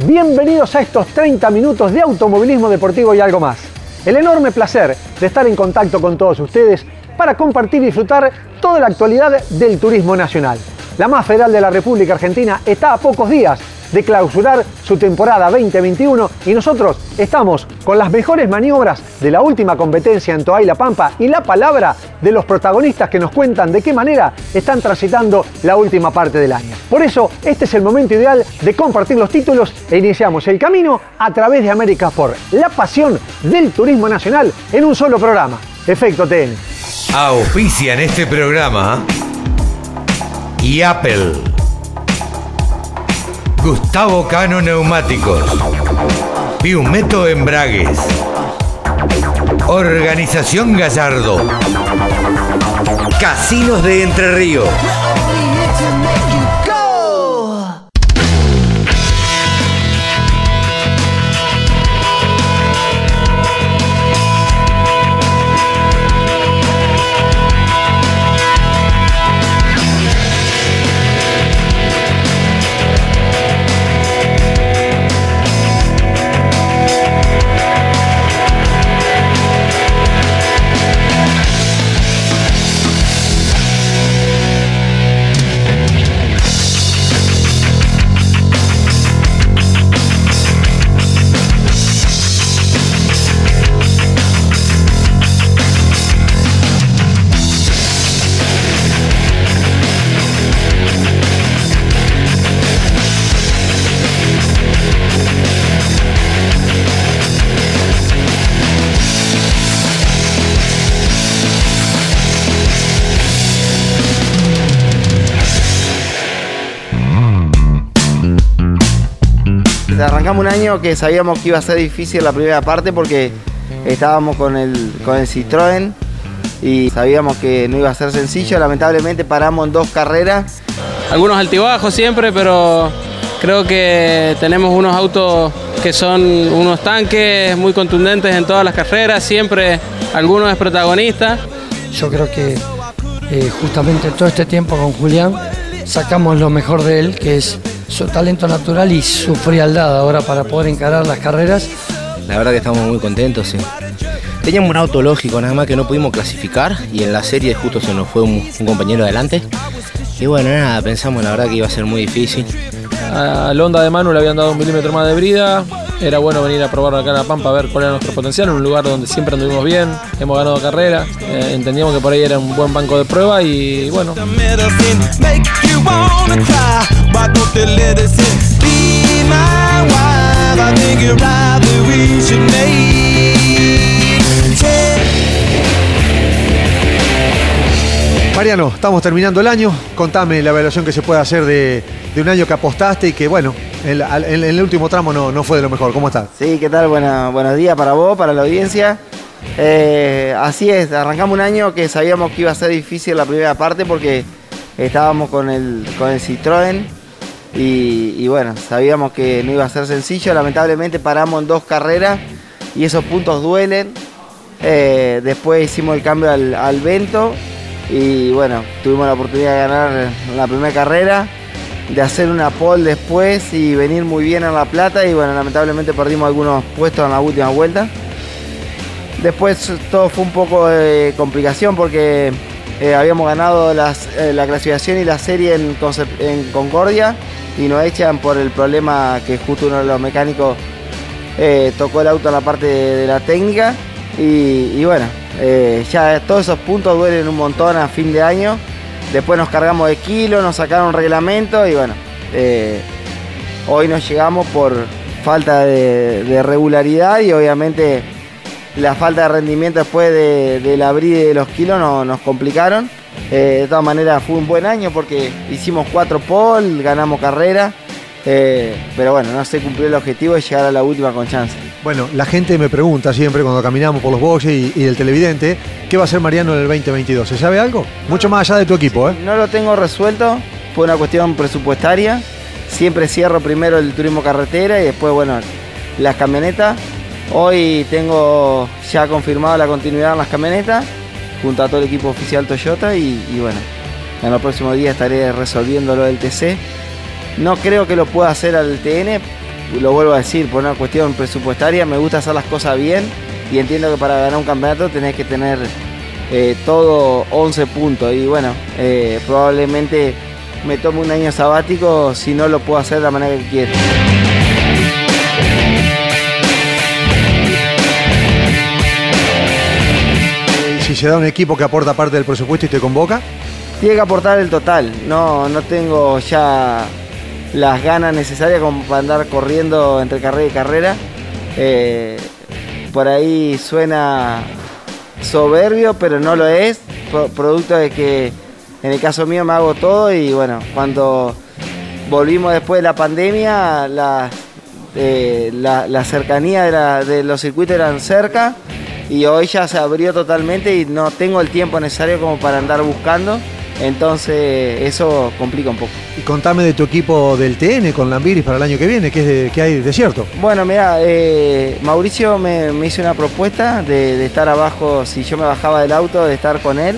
Bienvenidos a estos 30 minutos de automovilismo deportivo y algo más. El enorme placer de estar en contacto con todos ustedes para compartir y disfrutar toda la actualidad del turismo nacional. La más federal de la República Argentina está a pocos días de clausurar su temporada 2021 y nosotros estamos con las mejores maniobras de la última competencia en Toay La Pampa y la palabra de los protagonistas que nos cuentan de qué manera están transitando la última parte del año. Por eso, este es el momento ideal de compartir los títulos e iniciamos el camino a través de América por la pasión del turismo nacional en un solo programa. Efecto TN. En este programa y Apple. Gustavo Cano Neumáticos. Biumeto Embragues. Organización Gallardo. Casinos de Entre Ríos. Arrancamos un año que sabíamos que iba a ser difícil la primera parte porque estábamos con el, con el Citroën y sabíamos que no iba a ser sencillo. Lamentablemente paramos en dos carreras. Algunos altibajos siempre, pero creo que tenemos unos autos que son unos tanques muy contundentes en todas las carreras, siempre alguno es protagonista. Yo creo que eh, justamente todo este tiempo con Julián sacamos lo mejor de él, que es su talento natural y su frialdad ahora para poder encarar las carreras. La verdad que estamos muy contentos, sí. Teníamos un auto lógico, nada más que no pudimos clasificar y en la serie justo se nos fue un, un compañero adelante. Y bueno, nada, pensamos la verdad que iba a ser muy difícil. Al Honda de Manu le habían dado un milímetro más de brida. Era bueno venir a probarlo acá en La Pampa a ver cuál era nuestro potencial, en un lugar donde siempre anduvimos bien, hemos ganado carreras, eh, entendíamos que por ahí era un buen banco de prueba y bueno. Mariano, estamos terminando el año. Contame la evaluación que se puede hacer de, de un año que apostaste y que, bueno, en, el último tramo no, no fue de lo mejor. ¿Cómo estás? Sí, ¿qué tal? Buena- buenos días para vos, para la audiencia. Eh, así es, arrancamos un año que sabíamos que iba a ser difícil la primera parte porque estábamos con el, con el Citroën y, y bueno, sabíamos que no iba a ser sencillo. Lamentablemente paramos en dos carreras y esos puntos duelen. Eh, después hicimos el cambio al, al Vento y bueno, tuvimos la oportunidad de ganar la primera carrera, de hacer una pole después y venir muy bien en La Plata y bueno, lamentablemente perdimos algunos puestos en la última vuelta. Después todo fue un poco de complicación porque eh, habíamos ganado eh, la clasificación y la serie en, Concordia y nos echan por el problema que justo uno de los mecánicos eh, tocó el auto en la parte de, la técnica y, y bueno, ya todos esos puntos duelen un montón a fin de año. Después nos cargamos de kilo, nos sacaron reglamento y bueno, eh, hoy nos llegamos por falta de, regularidad y obviamente la falta de rendimiento después de, del abrir de los kilos no- nos complicaron. Eh, de todas maneras fue un buen año porque hicimos cuatro pole, ganamos carrera, eh, pero bueno, no se cumplió el objetivo de llegar a la última con chance. Bueno, la gente me pregunta siempre cuando caminamos por los boxes y, el televidente, ¿qué va a hacer Mariano en el 2022? ¿Se sabe algo? Mucho más allá de tu equipo, ¿eh? No lo tengo resuelto, fue una cuestión presupuestaria. Siempre cierro primero el turismo carretera y después, bueno, las camionetas. Hoy tengo ya confirmado la continuidad en las camionetas, junto a todo el equipo oficial Toyota y, y bueno, en los próximos días estaré resolviendo lo del TC. No creo que lo pueda hacer al TN, lo vuelvo a decir, por una cuestión presupuestaria, me gusta hacer las cosas bien y entiendo que para ganar un campeonato tenés que tener eh, todo 11 puntos. Y bueno, eh, probablemente me tome un año sabático si no lo puedo hacer de la manera que quiero. Si se da un equipo que aporta parte del presupuesto y te convoca, Tiene que aportar el total, no, no tengo ya las ganas necesarias como para andar corriendo entre carrera y carrera. Eh, por ahí suena soberbio, pero no lo es, pro- producto de que en el caso mío me hago todo y bueno, cuando volvimos después de la pandemia, la, eh, la, cercanía de, de los circuitos eran cerca y hoy ya se abrió totalmente y no tengo el tiempo necesario como para andar buscando, entonces eso complica un poco. y contame de tu equipo del TN con Lambiris para el año que viene, que es de, que hay desierto. Bueno, mira, eh, Mauricio me, me hizo una propuesta de, de estar abajo, si yo me bajaba del auto, de estar con él.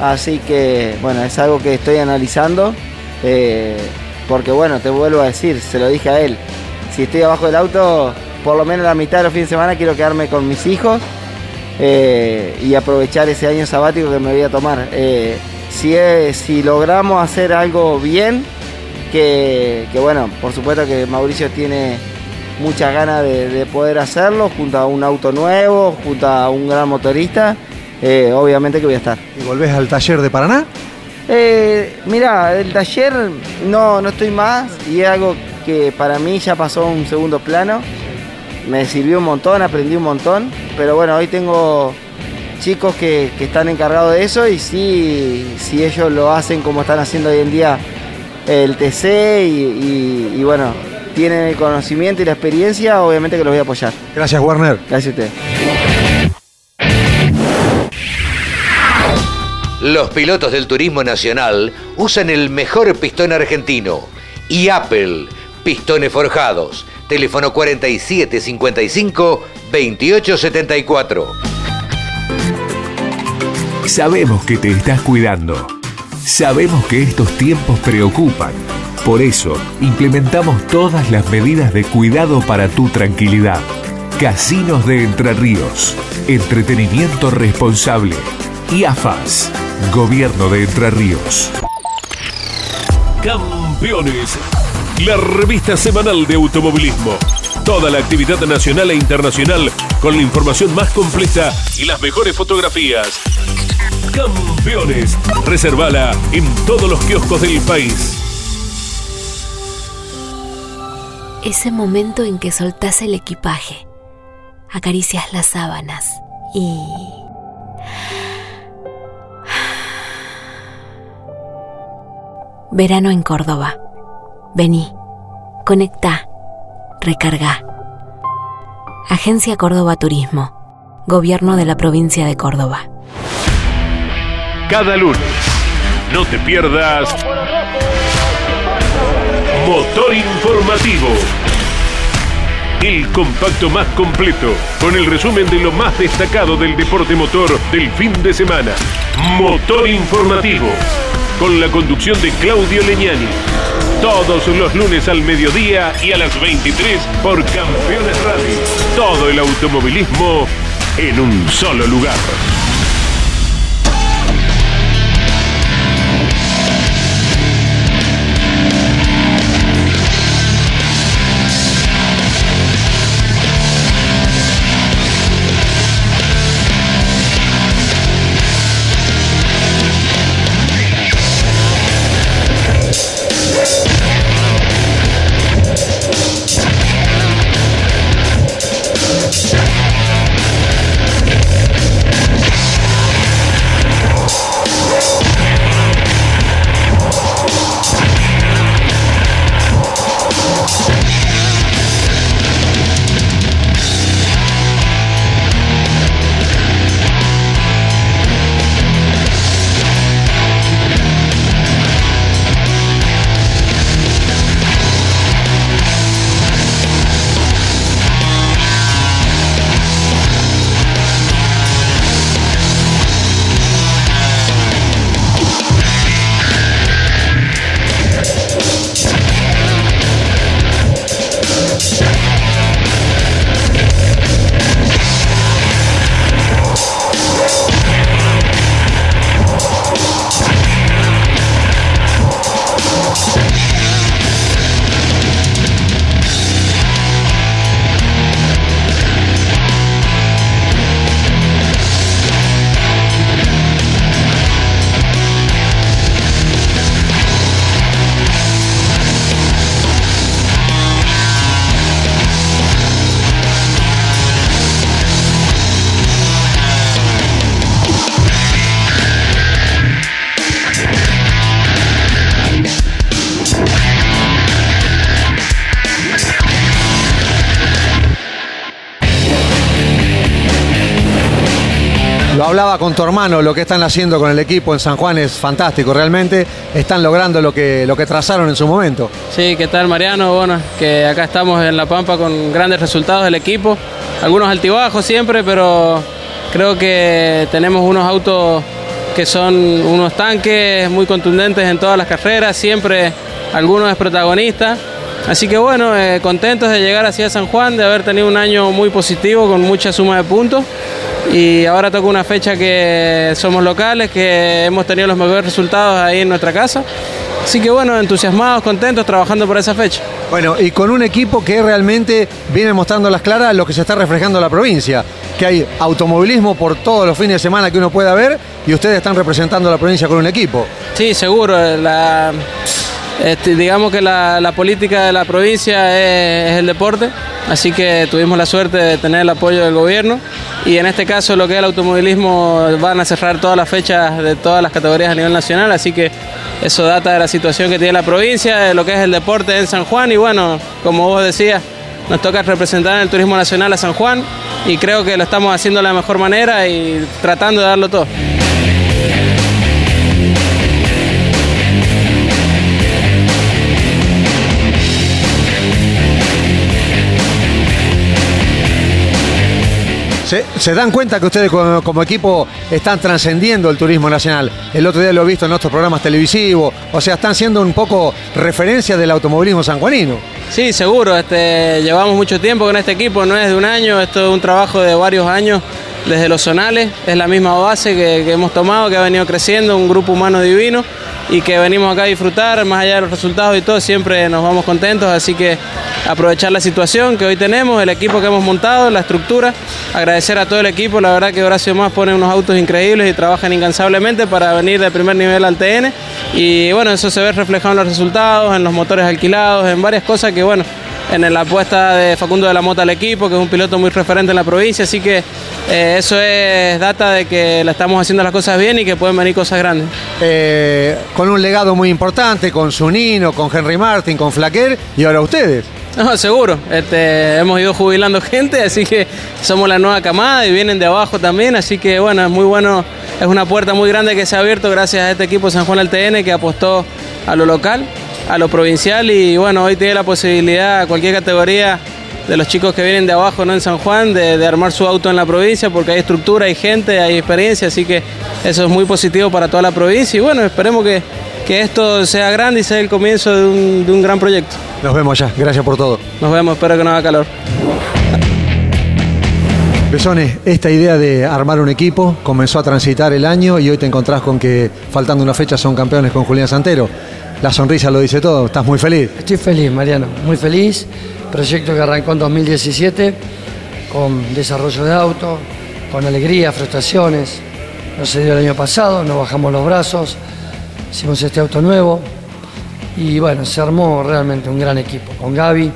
Así que, bueno, es algo que estoy analizando. eh, porque, bueno, te vuelvo a decir, se lo dije a él. Si estoy abajo del auto, por lo menos la mitad de los fines de semana quiero quedarme con mis hijos eh, y aprovechar ese año sabático que me voy a tomar. Si, es- si logramos hacer algo bien, que, que bueno, por supuesto que Mauricio tiene muchas ganas de, de poder hacerlo, junto a un auto nuevo, junto a un gran motorista, eh, obviamente que voy a estar. Y volvés al taller de Paraná. Eh, mira, el taller no, no estoy más y es algo que para mí ya pasó a un segundo plano. Me sirvió un montón, aprendí un montón, pero bueno, hoy tengo chicos que, que están encargados de eso y si, si ellos lo hacen como están haciendo hoy en día el TC y, y- y bueno, tienen el conocimiento y la experiencia, obviamente que los voy a apoyar. Gracias, Warner. Gracias a ustedes. Los pilotos del turismo nacional usan el mejor pistón argentino. Y Apple, pistones forjados. Teléfono 4755-2874. Sabemos que te estás cuidando. Sabemos que estos tiempos preocupan. Por eso, implementamos todas las medidas de cuidado para tu tranquilidad. Casinos de Entre Ríos. Entretenimiento responsable. Y AFAS. Gobierno de Entre Ríos. Campeones. La revista semanal de automovilismo. Toda la actividad nacional e internacional con la información más completa y las mejores fotografías. Campeones. Reservala en todos los kioscos del país. Ese momento en que soltás el equipaje, acaricias las sábanas y... Verano en Córdoba. Vení, conectá, recarga. Agencia Córdoba Turismo. Gobierno de la provincia de Córdoba. Cada lunes. No te pierdas. Motor Informativo. El compacto más completo, con el resumen de lo más destacado del deporte motor del fin de semana. Motor Informativo, con la conducción de Claudio Leñani. Todos los lunes al mediodía y a las 23 por Campeones Radio. Todo el automovilismo en un solo lugar. Hablaba con tu hermano, lo que están haciendo con el equipo en San Juan es fantástico, realmente están logrando lo que, lo que trazaron en su momento. Sí, ¿qué tal Mariano? Bueno, que acá estamos en La Pampa con grandes resultados del equipo, algunos altibajos siempre, pero creo que tenemos unos autos que son unos tanques muy contundentes en todas las carreras, siempre algunos es protagonista. Así que bueno, eh, contentos de llegar hacia San Juan, de haber tenido un año muy positivo con mucha suma de puntos. Y ahora toca una fecha que somos locales, que hemos tenido los mejores resultados ahí en nuestra casa. Así que bueno, entusiasmados, contentos, trabajando por esa fecha. Bueno, y con un equipo que realmente viene mostrando las claras lo que se está reflejando en la provincia, que hay automovilismo por todos los fines de semana que uno pueda ver y ustedes están representando a la provincia con un equipo. Sí, seguro. La, este, digamos que la, política de la provincia es, el deporte, así que tuvimos la suerte de tener el apoyo del gobierno y en este caso lo que es el automovilismo van a cerrar todas las fechas de todas las categorías a nivel nacional, así que eso data de la situación que tiene la provincia, de lo que es el deporte en San Juan y bueno, como vos decías, nos toca representar en el turismo nacional a San Juan y creo que lo estamos haciendo de la mejor manera y tratando de darlo todo. Se, dan cuenta que ustedes como, equipo están trascendiendo el turismo nacional. El otro día lo he visto en otros programas televisivos. O sea, están siendo un poco referencia del automovilismo sanjuanino. Sí, seguro. Este, llevamos mucho tiempo con este equipo, no es de un año, esto es un trabajo de varios años desde los zonales. Es la misma base que, que hemos tomado, que ha venido creciendo, un grupo humano divino y que venimos acá a disfrutar, más allá de los resultados y todo, siempre nos vamos contentos, así que aprovechar la situación que hoy tenemos, el equipo que hemos montado, la estructura, agradecer a todo el equipo, la verdad que Horacio Más pone unos autos increíbles y trabajan incansablemente para venir de primer nivel al TN y bueno, eso se ve reflejado en los resultados, en los motores alquilados, en varias cosas que bueno, en la apuesta de Facundo de la Mota al equipo, que es un piloto muy referente en la provincia, así que eh, eso es data de que la estamos haciendo las cosas bien y que pueden venir cosas grandes. Eh, con un legado muy importante, con Sunino, con Henry Martin, con Flaquer y ahora ustedes. No, seguro. Este, hemos ido jubilando gente, así que somos la nueva camada y vienen de abajo también, así que bueno, es muy bueno, es una puerta muy grande que se ha abierto gracias a este equipo San Juan LTN que apostó a lo local a lo provincial y bueno, hoy tiene la posibilidad cualquier categoría de los chicos que vienen de abajo, no en San Juan, de, armar su auto en la provincia porque hay estructura, hay gente, hay experiencia, así que eso es muy positivo para toda la provincia y bueno, esperemos que, esto sea grande y sea el comienzo de un, de un gran proyecto. Nos vemos ya, gracias por todo. Nos vemos, espero que no haga calor. Besones, esta idea de armar un equipo comenzó a transitar el año y hoy te encontrás con que faltando una fecha son campeones con Julián Santero la sonrisa lo dice todo. ¿Estás muy feliz? Estoy feliz, Mariano, muy feliz. Proyecto que arrancó en 2017 con desarrollo de auto, con alegría, frustraciones. No se dio el año pasado, no bajamos los brazos, hicimos este auto nuevo y bueno, se armó realmente un gran equipo con Gaby,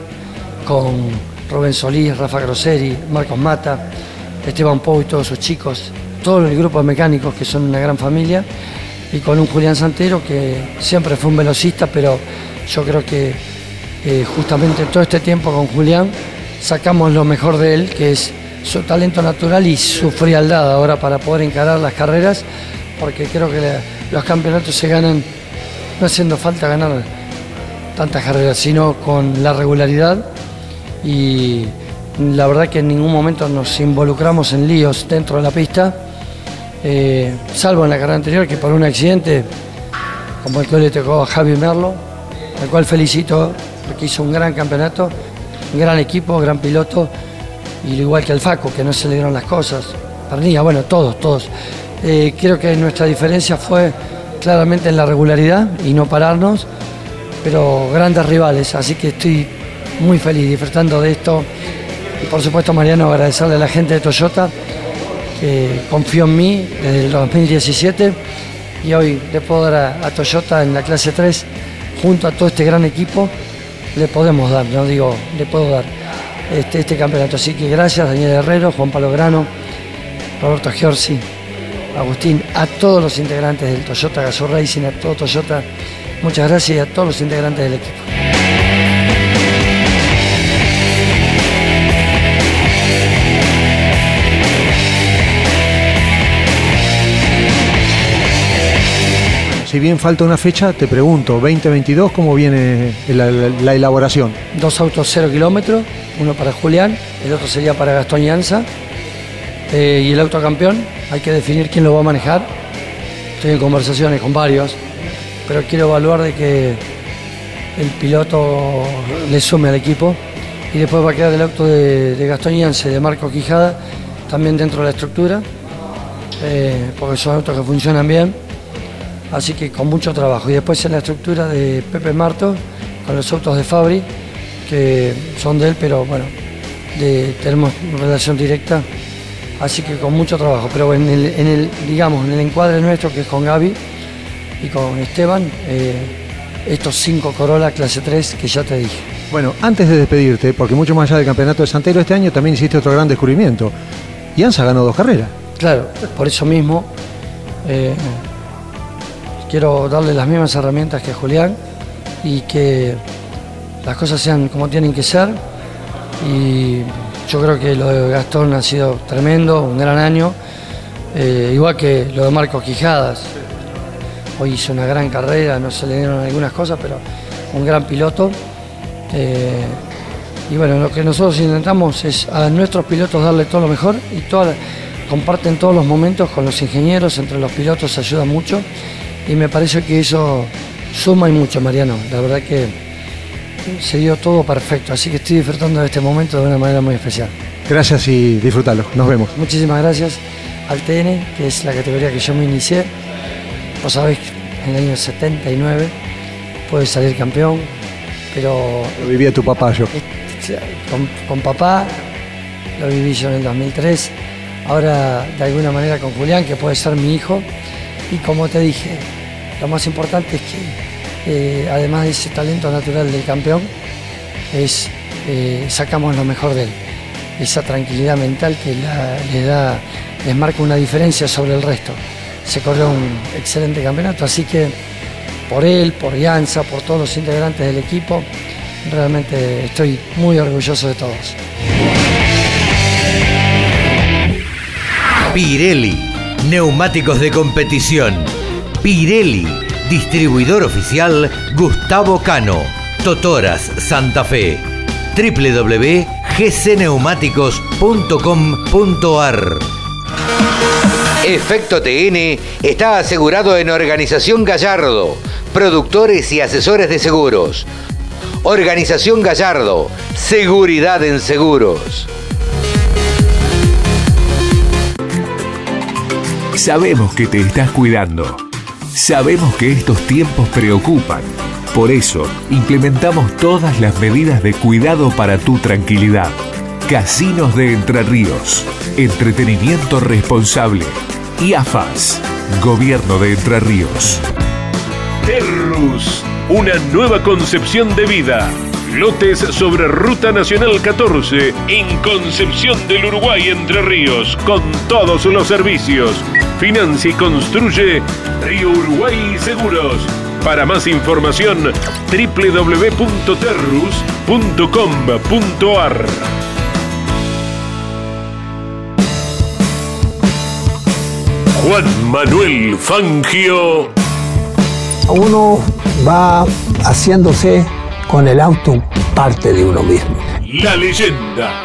con Rubén Solís, Rafa Grosseri, Marcos Mata, Esteban Pou y todos sus chicos, todo el grupo de mecánicos que son una gran familia y con un Julián Santero que siempre fue un velocista, pero yo creo que eh, justamente todo este tiempo con Julián sacamos lo mejor de él, que es su talento natural y su frialdad ahora para poder encarar las carreras, porque creo que los campeonatos se ganan no haciendo falta ganar tantas carreras, sino con la regularidad y la verdad que en ningún momento nos involucramos en líos dentro de la pista eh, salvo en la carrera anterior que por un accidente, como el que le tocó a Javi Merlo, al cual felicito porque hizo un gran campeonato, un gran equipo, gran piloto, y igual que al Faco, que no se le dieron las cosas. Pernilla, bueno, todos, todos. Eh, creo que nuestra diferencia fue claramente en la regularidad y no pararnos, pero grandes rivales, así que estoy muy feliz disfrutando de esto. Y por supuesto, Mariano, agradecerle a la gente de Toyota que confió en mí desde el 2017 y hoy le puedo dar a, Toyota en la clase 3 junto a todo este gran equipo le podemos dar, no digo, le puedo dar este, este campeonato. Así que gracias Daniel Herrero, Juan Pablo Grano, Roberto Giorgi, Agustín, a todos los integrantes del Toyota Gazoo Racing, a todo Toyota, muchas gracias y a todos los integrantes del equipo. si bien falta una fecha, te pregunto, 2022, ¿cómo viene la, elaboración? Dos autos cero kilómetros, uno para Julián, el otro sería para Gastón Llanza, eh, y el auto campeón hay que definir quién lo va a manejar. Estoy en conversaciones con varios, pero quiero evaluar de que el piloto le sume al equipo. Y después va a quedar el auto de, de Gastón Llanza y de Marco Quijada también dentro de la estructura, eh, porque son autos que funcionan bien. Así que con mucho trabajo. Y después en la estructura de Pepe Marto, con los autos de Fabri, que son de él, pero bueno, tenemos relación directa. Así que con mucho trabajo. Pero en el, en el, digamos, en el encuadre nuestro, que es con Gaby y con Esteban, eh, estos cinco Corolla clase 3 que ya te dije. Bueno, antes de despedirte, porque mucho más allá del campeonato de Santero, este año también hiciste otro gran descubrimiento. Yanza ganó dos carreras. Claro, por eso mismo eh, quiero darle las mismas herramientas que Julián y que las cosas sean como tienen que ser. Y yo creo que lo de Gastón ha sido tremendo, un gran año, eh, igual que lo de Marcos Quijadas. Hoy hizo una gran carrera, no se le dieron algunas cosas, pero un gran piloto. Eh, y bueno, lo que nosotros intentamos es a nuestros pilotos darle todo lo mejor y toda- comparten todos los momentos con los ingenieros, entre los pilotos ayuda mucho y me parece que eso suma y mucho, Mariano. La verdad que se dio todo perfecto, así que estoy disfrutando de este momento de una manera muy especial. Gracias y disfrútalo. Nos vemos. Muchísimas gracias al TN, que es la categoría que yo me inicié. Vos sabés que en el año 79 puede salir campeón, pero Lo vivía tu papá yo. con, con papá, lo viví yo en el 2003, ahora de alguna manera con Julián, que puede ser mi hijo, y como te dije, lo más importante es que eh, además de ese talento natural del campeón, es eh, sacamos lo mejor de él, esa tranquilidad mental que le da, les marca una diferencia sobre el resto. Se corrió un excelente campeonato, así que por él, por Yanza, por todos los integrantes del equipo, realmente estoy muy orgulloso de todos. Pirelli, neumáticos de competición. Pirelli, distribuidor oficial Gustavo Cano, Totoras, Santa Fe. www.gcneumáticos.com.ar Efecto TN está asegurado en Organización Gallardo, productores y asesores de seguros. Organización Gallardo, seguridad en seguros. Sabemos que te estás cuidando. Sabemos que estos tiempos preocupan. Por eso, implementamos todas las medidas de cuidado para tu tranquilidad. Casinos de Entre Ríos. Entretenimiento responsable. Y. Gobierno de Entre Ríos. Terrus. Una nueva concepción de vida. Lotes sobre Ruta Nacional 14 en Concepción del Uruguay Entre Ríos con todos los servicios. Financia y construye Río Uruguay Seguros. Para más información www.terrus.com.ar Juan Manuel Fangio uno va haciéndose con el auto parte de uno mismo. La leyenda.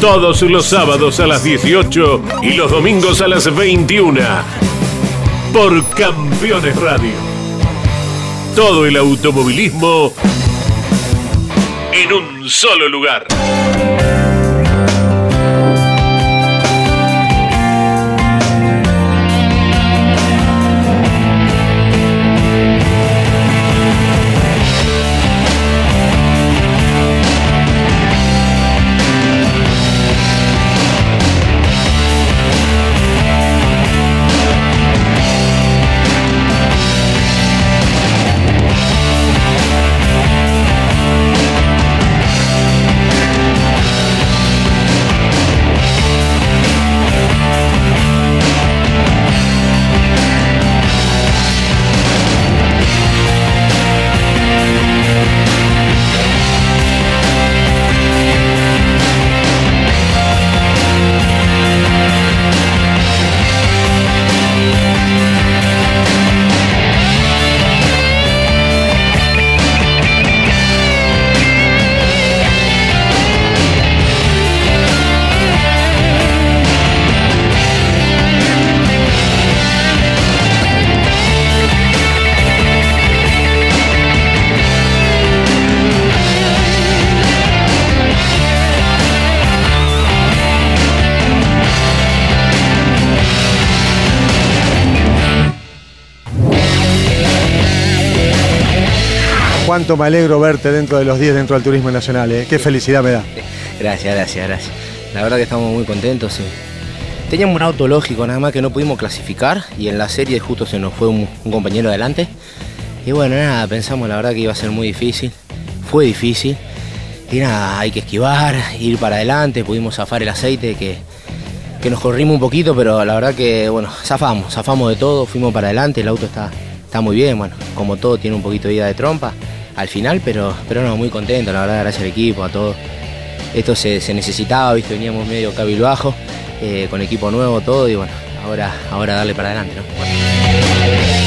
Todos los sábados a las 18 y los domingos a las 21. Por Campeones Radio. Todo el automovilismo en un solo lugar. Cuánto me alegro verte dentro de los 10 dentro del turismo nacional, ¿eh? qué felicidad me da. Gracias, gracias, gracias. La verdad que estamos muy contentos. sí. Teníamos un auto lógico, nada más que no pudimos clasificar y en la serie justo se nos fue un, un compañero adelante. Y bueno, nada, pensamos la verdad que iba a ser muy difícil. Fue difícil. Y nada, hay que esquivar, ir para adelante, pudimos zafar el aceite que, que nos corrimos un poquito, pero la verdad que bueno, zafamos, zafamos de todo, fuimos para adelante, el auto está, está muy bien, bueno, como todo tiene un poquito de ida de trompa al final, pero, pero no, muy contento, la verdad, gracias al equipo, a todos. Esto se, se necesitaba, viste, veníamos medio cabilbajo, eh, con equipo nuevo, todo, y bueno, ahora, ahora darle para adelante.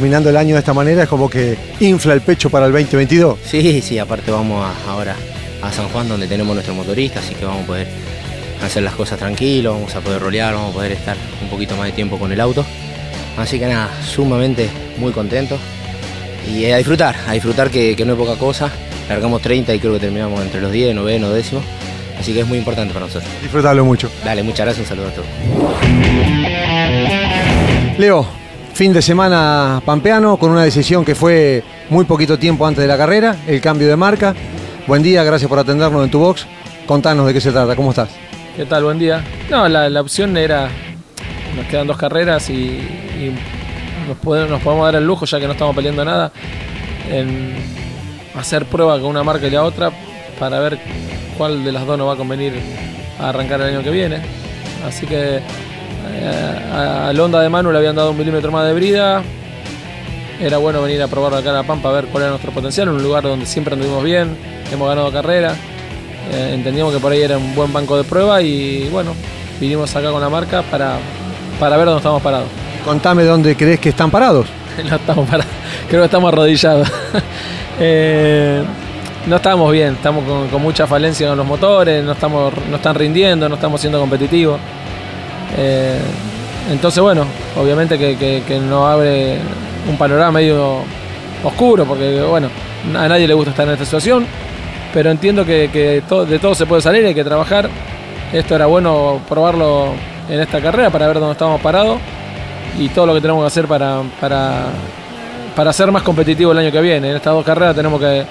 Terminando el año de esta manera es como que infla el pecho para el 2022. Sí, sí, aparte vamos a- ahora a San Juan donde tenemos nuestro motorista, así que vamos a poder hacer las cosas tranquilos, vamos a poder rolear, vamos a poder estar un poquito más de tiempo con el auto. Así que nada, sumamente muy contento y a disfrutar, a disfrutar que, que no es poca cosa. Largamos 30 y creo que terminamos entre los 10, 9, décimo. Así que es muy importante para nosotros. Disfrutarlo mucho. Dale, muchas gracias, un saludo a todos. Leo, fin de semana pampeano con una decisión que fue muy poquito tiempo antes de la carrera, el cambio de marca. Buen día, gracias por atendernos en tu box. Contanos de qué se trata, ¿cómo estás? ¿Qué tal? Buen día. No, la, opción era. Nos quedan dos carreras y, nos, podemos, nos podemos dar el lujo, ya que no estamos peleando nada, en hacer prueba con una marca y la otra para ver cuál de las dos nos va a convenir a arrancar el año que viene. Así que al Honda de Manu le habían dado un milímetro más de brida. Era bueno venir a probarlo acá a La Pampa a ver cuál era nuestro potencial, en un lugar donde siempre anduvimos bien, hemos ganado carrera. Eh, entendíamos que por ahí era un buen banco de prueba y bueno, vinimos acá con la marca para, para ver dónde estamos parados. Contame dónde crees que están parados. No estamos parados, creo que estamos arrodillados. Eh, no estamos bien, estamos con, con mucha falencia con los motores, no, estamos, no están rindiendo, no estamos siendo competitivos. Eh, entonces bueno, obviamente que, que, nos abre un panorama medio oscuro, porque bueno, a nadie le gusta estar en esta situación, pero entiendo que, de todo se puede salir, hay que trabajar. Esto era bueno probarlo en esta carrera para ver dónde estamos parados y todo lo que tenemos que hacer para, para, para ser más competitivo el año que viene. En estas dos carreras tenemos que,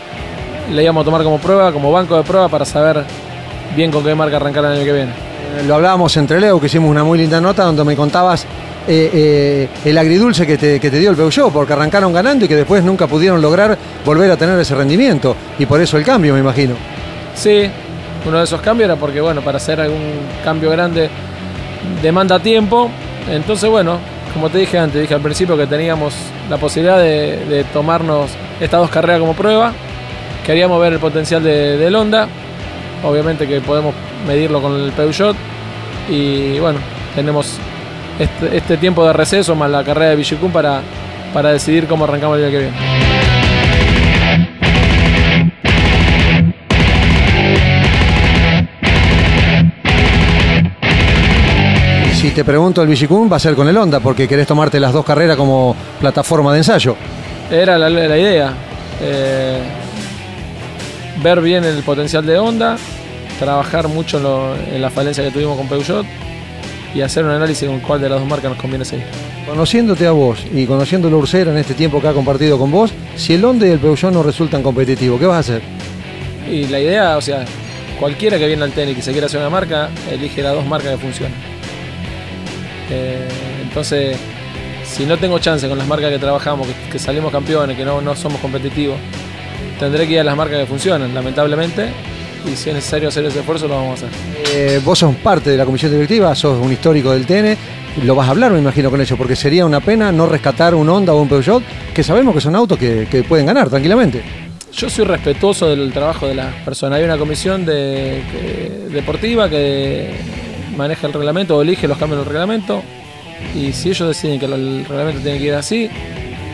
le íbamos a tomar como prueba, como banco de prueba para saber bien con qué marca arrancar el año que viene. Eh, Lo hablábamos entre Leo, que hicimos una muy linda nota donde me contabas eh, eh, el agridulce que te, que te dio el Peugeot, porque arrancaron ganando y que después nunca pudieron lograr volver a tener ese rendimiento. Y por eso el cambio, me imagino. Sí, uno de esos cambios era porque, bueno, para hacer algún cambio grande demanda tiempo. Entonces, bueno, como te dije antes, dije al principio que teníamos la posibilidad de, tomarnos estas dos carreras como prueba. Queríamos ver el potencial de, del Honda. Obviamente que podemos medirlo con el Peugeot. Y bueno, tenemos este, este tiempo de receso más la carrera de Villicún para, para decidir cómo arrancamos el día que viene. Si te pregunto el Villicún, va a ser con el Honda, porque querés tomarte las dos carreras como plataforma de ensayo. Era la, la idea. eh, ver bien el potencial de Honda, trabajar mucho en, lo- en la falencia que tuvimos con Peugeot y hacer un análisis con cuál de las dos marcas nos conviene seguir. Conociéndote a vos y conociendo a Ursera en este tiempo que ha compartido con vos, si el Honda y el Peugeot no resultan competitivos, ¿qué vas a hacer? Y la idea, o sea, cualquiera que viene al tenis y se quiera hacer una marca, elige las dos marcas que funcionan. Eh, entonces, si no tengo chance con las marcas que trabajamos, que, que salimos campeones, que no, no somos competitivos, tendré que ir a las marcas que funcionan, lamentablemente. Y si es necesario hacer ese esfuerzo, lo vamos a hacer. Eh, vos sos parte de la comisión directiva, sos un histórico del TN, lo vas a hablar, me imagino, con ellos, porque sería una pena no rescatar un Honda o un Peugeot, que sabemos que son autos que, que pueden ganar tranquilamente. Yo soy respetuoso del trabajo de las personas. Hay una comisión de- que- deportiva que maneja el reglamento o elige los cambios del reglamento. Y si ellos deciden que el reglamento tiene que ir así,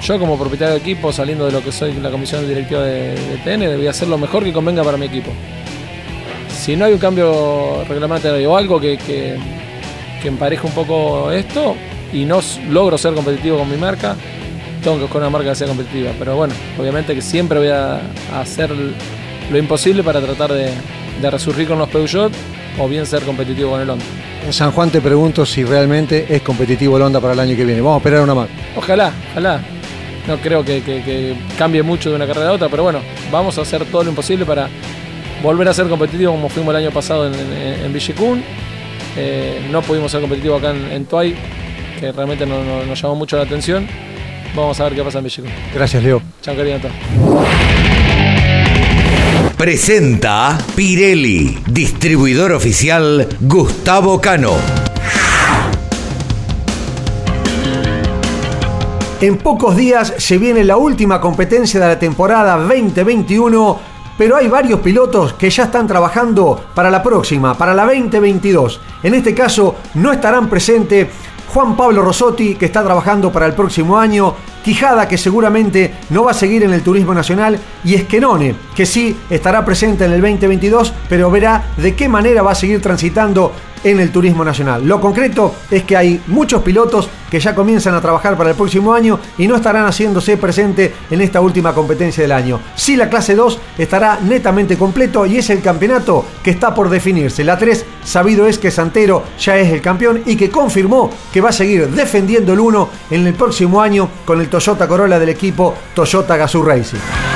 yo como propietario de equipo, saliendo de lo que soy la comisión directiva de, de TN, voy a hacer lo mejor que convenga para mi equipo. Si no hay un cambio reglamentario o algo que, que, que empareje un poco esto y no logro ser competitivo con mi marca, tengo que buscar una marca que sea competitiva. Pero bueno, obviamente que siempre voy a, hacer lo imposible para tratar de, de resurgir con los Peugeot o bien ser competitivo con el Honda. En San Juan te pregunto si realmente es competitivo el Honda para el año que viene. Vamos a esperar una más. Ojalá, ojalá. No creo que, cambie mucho de una carrera a otra, pero bueno, vamos a hacer todo lo imposible para volver a ser competitivo como fuimos el año pasado en, en, eh, no pudimos ser competitivos acá en, en Tuay, que realmente nos llamó mucho la atención. Vamos a ver qué pasa en Villicún. Gracias, Leo. Chao, cariño Presenta Pirelli, distribuidor oficial Gustavo Cano. En pocos días se viene la última competencia de la temporada 2021, pero hay varios pilotos que ya están trabajando para la próxima, para la 2022. En este caso no estarán presentes Juan Pablo Rosotti, que está trabajando para el próximo año, Quijada, que seguramente no va a seguir en el turismo nacional, y Esquenone, que sí estará presente en el 2022, pero verá de qué manera va a seguir transitando en el turismo nacional. Lo concreto es que hay muchos pilotos que ya comienzan a trabajar para el próximo año y no estarán haciéndose presente en esta última competencia del año. Sí, la clase 2 estará netamente completo y es el campeonato que está por definirse. La 3, sabido es que Santero ya es el campeón y que confirmó que va a seguir defendiendo el 1 en el próximo año con el Toyota Corolla del equipo Toyota Gazoo Racing.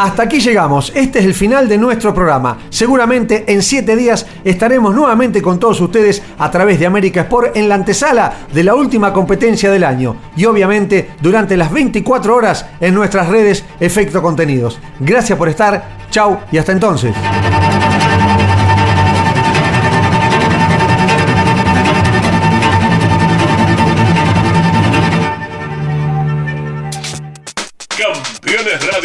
Hasta aquí llegamos. Este es el final de nuestro programa. Seguramente en siete días estaremos nuevamente con todos ustedes a través de América Sport en la antesala de la última competencia del año. Y obviamente durante las 24 horas en nuestras redes Efecto Contenidos. Gracias por estar. Chau y hasta entonces.